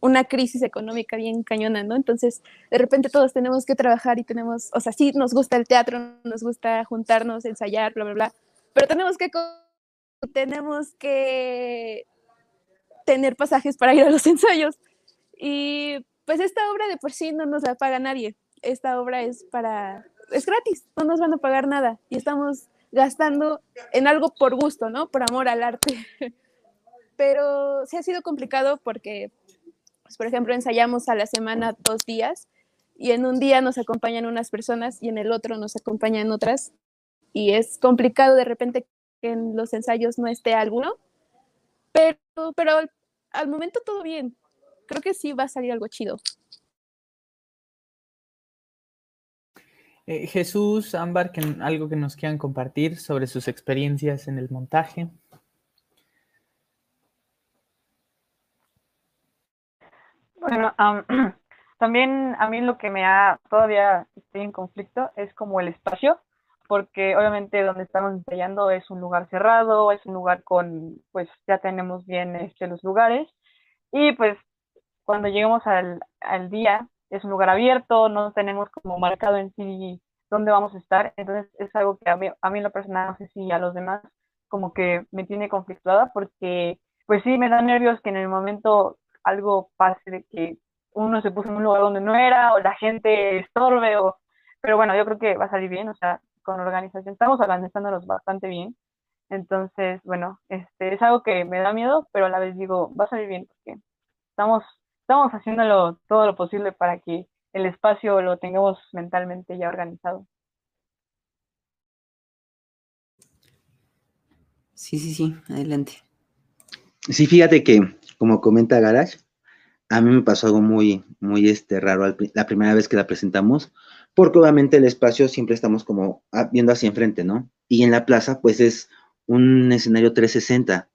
C: una crisis económica bien cañona, ¿no? Entonces, de repente todos tenemos que trabajar y tenemos, o sea, sí nos gusta el teatro, nos gusta juntarnos, ensayar, bla, bla, bla, pero tenemos que tenemos que tener pasajes para ir a los ensayos. Y pues esta obra de por sí no nos la paga nadie. Esta obra es para es gratis, no nos van a pagar nada y estamos gastando en algo por gusto, ¿no? Por amor al arte. Pero sí ha sido complicado porque, pues, por ejemplo, ensayamos a la semana dos días y en un día nos acompañan unas personas y en el otro nos acompañan otras y es complicado de repente que en los ensayos no esté alguno, pero, pero al, al momento todo bien. Creo que sí va a salir algo chido.
B: Eh, Jesús, Ámbar, algo que nos quieran compartir sobre sus experiencias en el montaje.
D: Bueno, también a mí lo que me ha, todavía estoy en conflicto, es como el espacio, porque obviamente donde estamos ensayando es un lugar cerrado, es un lugar con, pues ya tenemos bien este, los lugares, y pues cuando lleguemos al, al día, es un lugar abierto, no tenemos como marcado en sí dónde vamos a estar, entonces es algo que a mí, a mí en lo personal, no sé si a los demás, como que me tiene conflictuada porque pues sí, me da nervios que en el momento algo pase de que uno se puso en un lugar donde no era o la gente estorbe o pero bueno, yo creo que va a salir bien, o sea, con organización estamos organizándonos bastante bien. Entonces, bueno, este es algo que me da miedo, pero a la vez digo, va a salir bien porque estamos estamos haciéndolo todo lo posible para que el espacio lo tengamos mentalmente ya organizado.
A: Sí, sí, sí, adelante.
E: Sí, fíjate que, como comenta Garage, a mí me pasó algo muy, muy este, raro la primera vez que la presentamos, porque obviamente el espacio siempre estamos como viendo hacia enfrente, ¿no? Y en la plaza, pues es un escenario 360,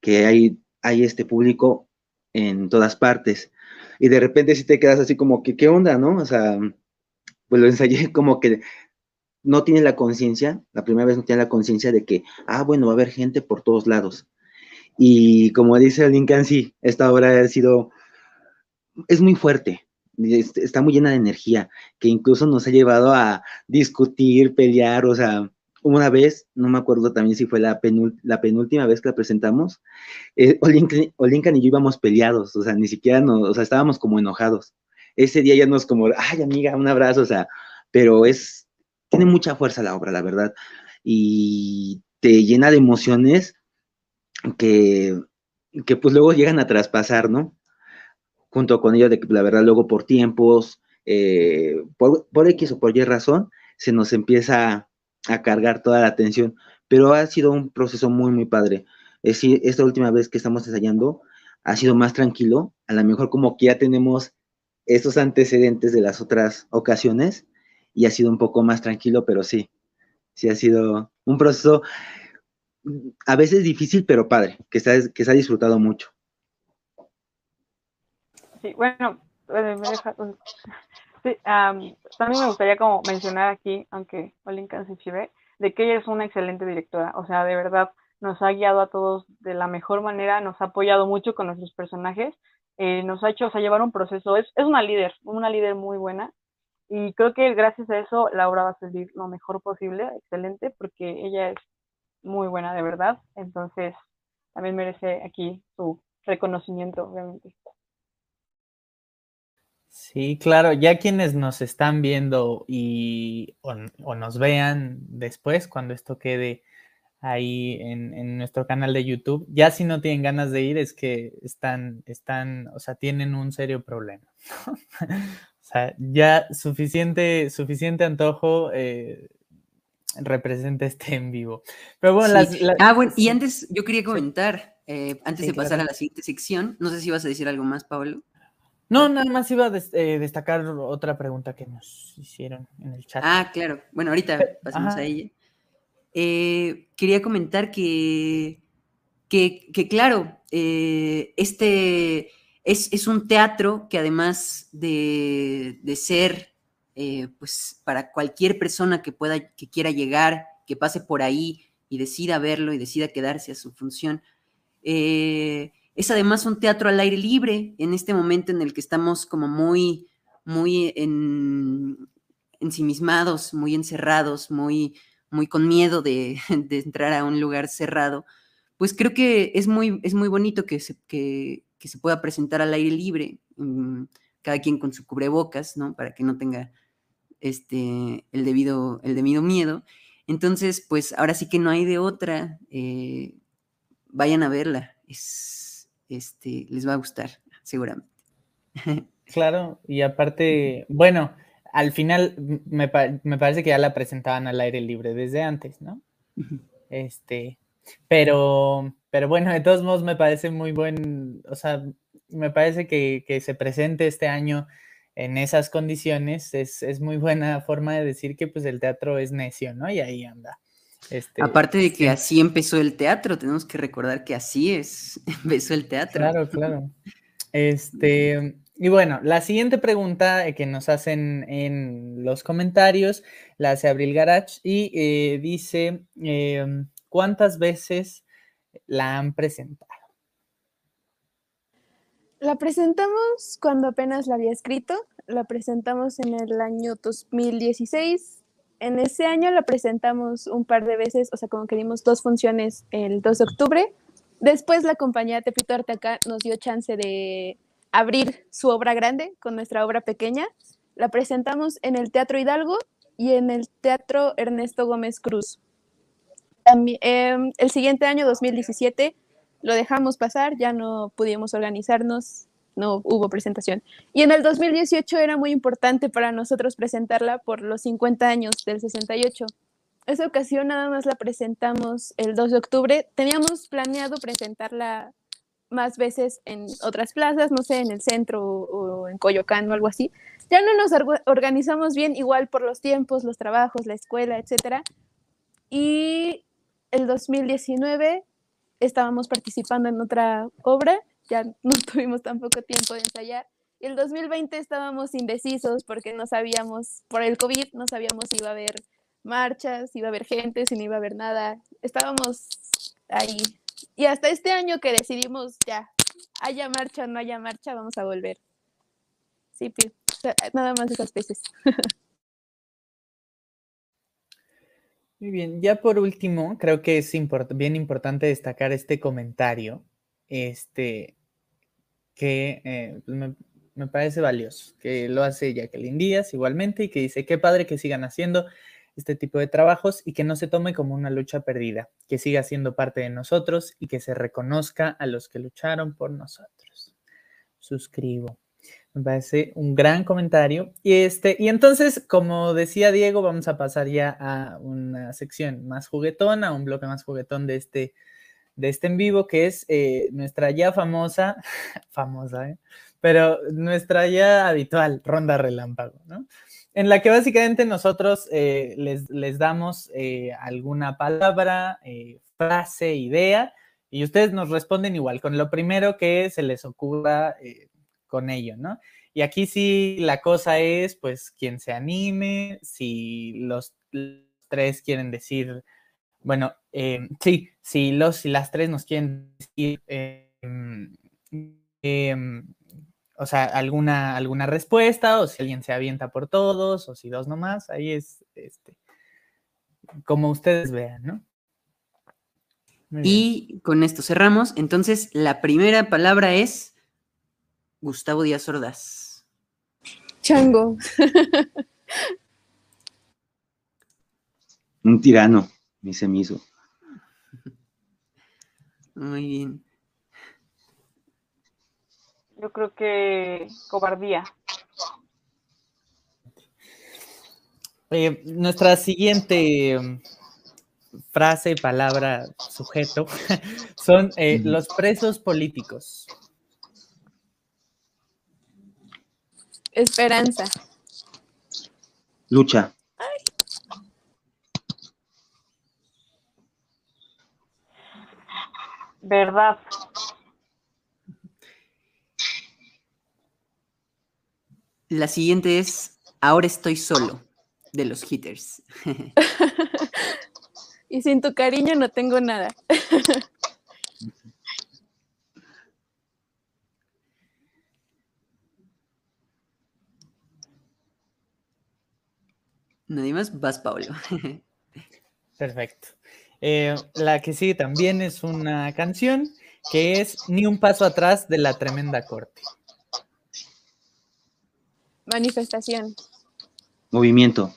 E: que hay, hay este público en todas partes. Y de repente si te quedas así como que, ¿qué onda, no? O sea, pues lo ensayé como que no tiene la conciencia, la primera vez no tiene la conciencia de que, ah, bueno, va a haber gente por todos lados. Y como dice Lincoln, sí, esta obra ha sido es muy fuerte, está muy llena de energía, que incluso nos ha llevado a discutir, pelear, o sea, una vez, no me acuerdo también si fue la, penúltima vez que la presentamos, eh, Olinkan, y yo íbamos peleados, o sea, ni siquiera nos, o sea, estábamos como enojados. Ese día ya nos como, ay amiga, un abrazo, o sea, pero es, tiene mucha fuerza la obra, la verdad, y te llena de emociones que, que pues luego llegan a traspasar, ¿no? junto con ello de que la verdad luego por tiempos, eh, por, X o por Y razón, se nos empieza a cargar toda la atención, pero ha sido un proceso muy, muy padre. Es decir, esta última vez que estamos ensayando ha sido más tranquilo, a lo mejor como que ya tenemos estos antecedentes de las otras ocasiones y ha sido un poco más tranquilo, pero sí, sí ha sido un proceso a veces difícil, pero padre, que que se ha disfrutado mucho.
D: Sí, bueno, eh, me deja, sí, también me gustaría como mencionar aquí, aunque Olinka se chive, de que ella es una excelente directora, o sea, de verdad nos ha guiado a todos de la mejor manera, nos ha apoyado mucho con nuestros personajes, eh, nos ha hecho, llevar un proceso, es, es una líder, una líder muy buena, y creo que gracias a eso la obra va a salir lo mejor posible, excelente, porque ella es muy buena de verdad, entonces también merece aquí su reconocimiento, obviamente.
B: Sí, claro, ya quienes nos están viendo y o, nos vean después, cuando esto quede ahí en, nuestro canal de YouTube, ya si no tienen ganas de ir es que están, están, o sea, tienen un serio problema. o sea, ya suficiente, suficiente antojo eh, representa este en vivo. Pero bueno, las,
A: Ah, bueno, y antes yo quería comentar, eh, antes de pasar a la siguiente sección, no sé si vas a decir algo más, Pablo.
B: No, nada más iba a eh, destacar otra pregunta que nos hicieron en el chat.
A: Ah, claro. Bueno, ahorita pasamos a ella. Eh, quería comentar que, que, claro, eh, este es, un teatro que además de, ser, pues, para cualquier persona que pueda, que quiera llegar, que pase por ahí y decida verlo y decida quedarse a su función, eh, es además un teatro al aire libre en este momento en el que estamos como muy, muy en, ensimismados, muy encerrados, muy, muy con miedo de, entrar a un lugar cerrado, pues creo que es muy, es muy bonito que se, pueda presentar al aire libre, mm, cada quien con su cubrebocas, ¿no? Para que no tenga este, el, debido, el debido miedo. Entonces, pues ahora sí que no hay de otra, eh, vayan a verla. Este, les va a gustar, seguramente.
B: Claro, y aparte, bueno, al final me, parece que ya la presentaban al aire libre desde antes, ¿no? Este, pero, pero bueno, de todos modos me parece muy buen, o sea, me parece que, se presente este año en esas condiciones es, es, muy buena forma de decir que pues el teatro es necio, ¿no? Y ahí anda.
A: Este, Aparte de que así empezó el teatro, tenemos que recordar que así es, empezó el teatro.
B: Claro, claro. Este, y bueno, la siguiente pregunta que nos hacen en los comentarios la hace Abril Garach y eh, dice, em, ¿cuántas veces la han presentado?
C: La presentamos cuando apenas la había escrito, la presentamos en el año 2016 en ese año la presentamos un par de veces, o sea, como que dimos dos funciones el 2 de octubre. Después la compañía Tepito Arteaca nos dio chance de abrir su obra grande con nuestra obra pequeña. La presentamos en el Teatro Hidalgo y en el Teatro Ernesto Gómez Cruz. Em, el siguiente año, 2017, lo dejamos pasar, ya no pudimos organizarnos no hubo presentación. Y en el 2018 era muy importante para nosotros presentarla por los 50 años del 68. Esa ocasión nada más la presentamos el 2 de octubre. Teníamos planeado presentarla más veces en otras plazas, no sé, en el centro o, en Coyoacán o algo así. Ya no nos organizamos bien, igual por los tiempos, los trabajos, la escuela, etc. Y el 2019 estábamos participando en otra obra, ya no tuvimos tampoco tiempo de ensayar. Y el 2020 estábamos indecisos porque no sabíamos, por el COVID, no sabíamos si iba a haber marchas, si iba a haber gente, si no iba a haber nada. Estábamos ahí. Y hasta este año que decidimos ya, haya marcha o no haya marcha, vamos a volver. Sí, nada más esas veces.
B: Muy bien, ya por último, creo que es bien importante destacar este comentario, este, que eh, pues me, parece valioso, que lo hace Jacqueline Díaz igualmente y que dice, qué padre que sigan haciendo este tipo de trabajos y que no se tome como una lucha perdida, que siga siendo parte de nosotros y que se reconozca a los que lucharon por nosotros. Suscribo. Me parece un gran comentario. Y, este, y entonces, como decía Diego, vamos a pasar ya a una sección más juguetona, un bloque más juguetón de este, de este en vivo, que es eh, nuestra ya famosa, famosa, ¿eh? pero nuestra ya habitual ronda relámpago, ¿no? En la que básicamente nosotros eh, les, les, damos alguna palabra, frase, idea, y ustedes nos responden igual, con lo primero que se les ocurra con ello, ¿no? Y aquí sí la cosa es, pues, quien se anime, si los tres quieren decir, bueno, em, sí, si los y las tres nos quieren decir, em, em, o sea, alguna, alguna respuesta, o si alguien se avienta por todos, o si dos nomás, ahí es, este, como ustedes vean, ¿no?
A: Y con esto cerramos. Entonces, la primera palabra es Gustavo Díaz Ordaz.
C: Chango.
E: Un tirano, mi semiso.
A: Muy bien.
D: Yo creo que cobardía.
B: nuestra siguiente um, frase, y palabra, sujeto, son eh, los presos políticos.
C: Esperanza.
E: Lucha.
D: Verdad.
A: La siguiente es Ahora estoy solo, de los hitters.
C: y sin tu cariño no tengo nada.
A: Nadie más, vas, Pablo.
B: Perfecto. Eh, la que sigue también es una canción que es Ni un paso atrás de la tremenda corte.
C: Manifestación.
E: Movimiento.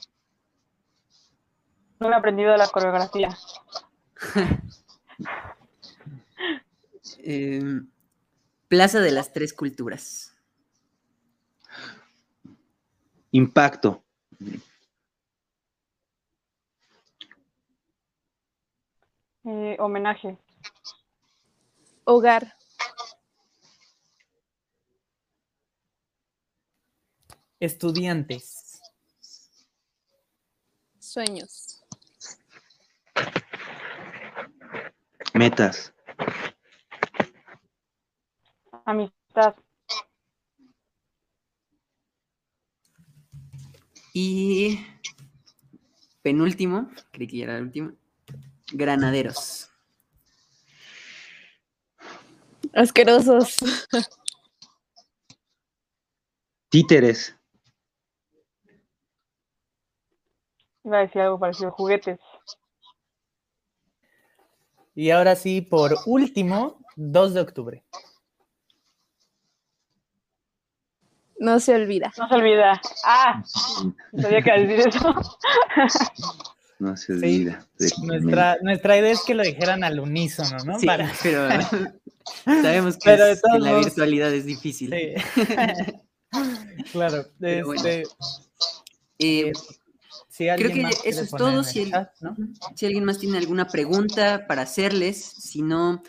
D: No he aprendido la coreografía.
A: Em, Plaza de las Tres Culturas.
E: Impacto.
D: Eh, homenaje.
C: Hogar.
B: Estudiantes.
C: Sueños.
E: Metas.
D: Amistad.
A: Y penúltimo, creí que ya era el último, Granaderos.
C: Asquerosos.
E: Títeres.
D: Iba a decir algo parecido, juguetes.
B: Y ahora sí, por último, 2 de octubre.
C: No se olvida.
D: No se olvida. Ah, sabía que decir eso.
E: No se olvida.
B: nuestra, nuestra idea es que lo dijeran al unísono, ¿no?
A: Sí, pero sabemos que, la virtualidad es difícil.
B: claro. Este,
A: eh, creo que eso es todo. Si, si alguien más tiene alguna pregunta para hacerles, si no,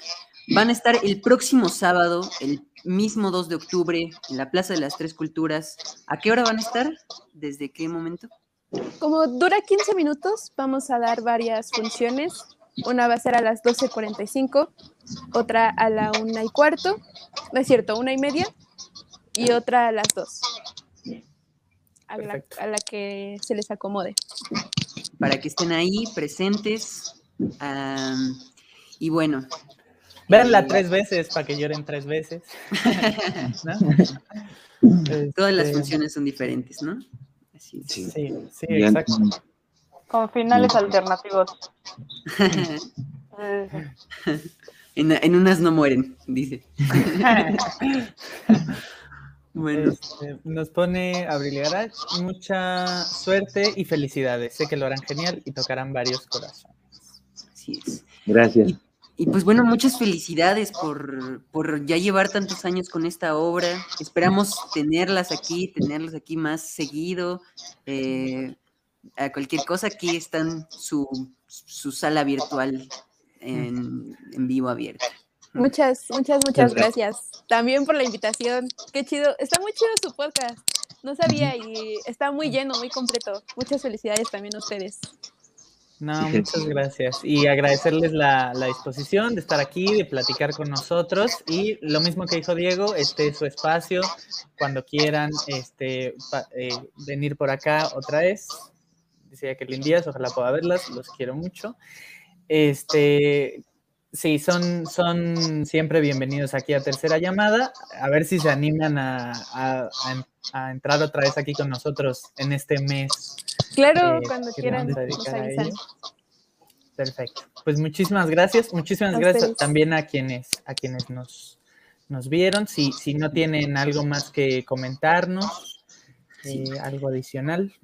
A: van a estar el próximo sábado, el mismo 2 de octubre, en la Plaza de las Tres Culturas. ¿A qué hora van a estar? ¿Desde qué momento?
C: Como dura 15 minutos, vamos a dar varias funciones. Una va a ser a las 12.45, otra a la una y cuarto, no es cierto, una y media, y otra a las 2. A la, a la, que se les acomode.
A: Para que estén ahí presentes. y bueno.
B: Verla eh, tres veces para que lloren tres veces.
A: Todas las este, funciones son diferentes, ¿no?
B: Sí, sí, sí exacto.
D: Con finales alternativos.
A: en, unas no mueren, dice.
B: bueno. Este, nos pone Abril Garage, mucha suerte y felicidades. Sé que lo harán genial y tocarán varios corazones.
A: Así es.
E: Gracias.
A: Y, pues bueno, muchas felicidades por, por, ya llevar tantos años con esta obra. Esperamos tenerlas aquí, tenerlas aquí más seguido. Eh, a cualquier cosa, aquí están su, su sala virtual en, en, vivo abierta.
C: Muchas, muchas, muchas gracias. También por la invitación. Qué chido. Está muy chido su podcast. No sabía y está muy lleno, muy completo. Muchas felicidades también a ustedes.
B: No, muchas gracias. Y agradecerles la, la, disposición de estar aquí, de platicar con nosotros. Y lo mismo que dijo Diego, este es su espacio. Cuando quieran este, eh, venir por acá otra vez, decía que Díaz, ojalá pueda verlas, los quiero mucho. Este, sí, son, son siempre bienvenidos aquí a Tercera Llamada. A ver si se animan a, a, entrar otra vez aquí con nosotros en este mes.
C: Claro, eh, cuando quieran.
B: Perfecto. Pues muchísimas gracias. Muchísimas gracias también a quienes, a quienes nos, nos vieron. Si, si no tienen algo más que comentarnos, eh, algo adicional.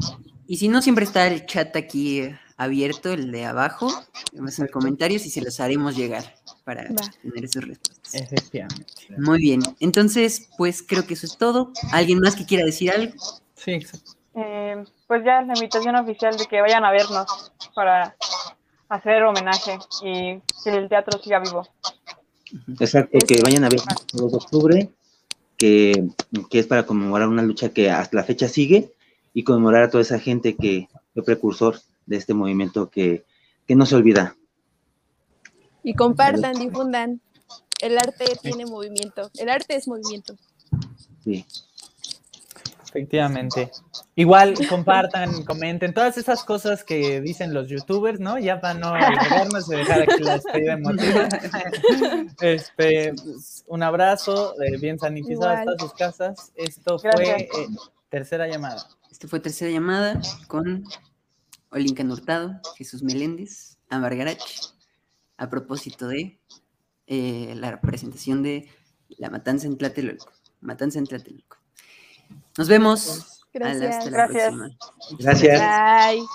A: Y si no, siempre está el chat aquí abierto, el de abajo, en comentarios y se los haremos llegar para tener esas respuestas.
B: Efectivamente.
A: Muy bien, entonces, pues creo que eso es todo. ¿Alguien más que quiera decir algo?
B: Sí, exacto.
D: Eh, pues ya la invitación oficial de que vayan a vernos para hacer homenaje y que el teatro siga vivo.
E: Exacto, que vayan a ver el 2 de octubre que, es para conmemorar una lucha que hasta la fecha sigue y conmemorar a toda esa gente que fue precursor de este movimiento que, no se olvida.
C: Y compartan, difundan. El arte tiene movimiento. El arte es movimiento.
E: Sí.
B: Efectivamente. Igual compartan, comenten, todas esas cosas que dicen los youtubers, ¿no? Ya para no olvidarnos de dejar aquí la despedida emotiva. Este, pues, un abrazo, eh, bien sanitizado hasta sus casas. Esto fue eh, tercera llamada.
A: Esto fue tercera llamada con Olinka Hurtado, Jesús Meléndez, Amar Garach, a propósito de eh, la presentación de La Matanza en Tlatelolco. Matanza en Tlatelolco. Nos vemos.
C: Gracias.
A: Hasta la próxima.
E: Gracias.
C: Bye.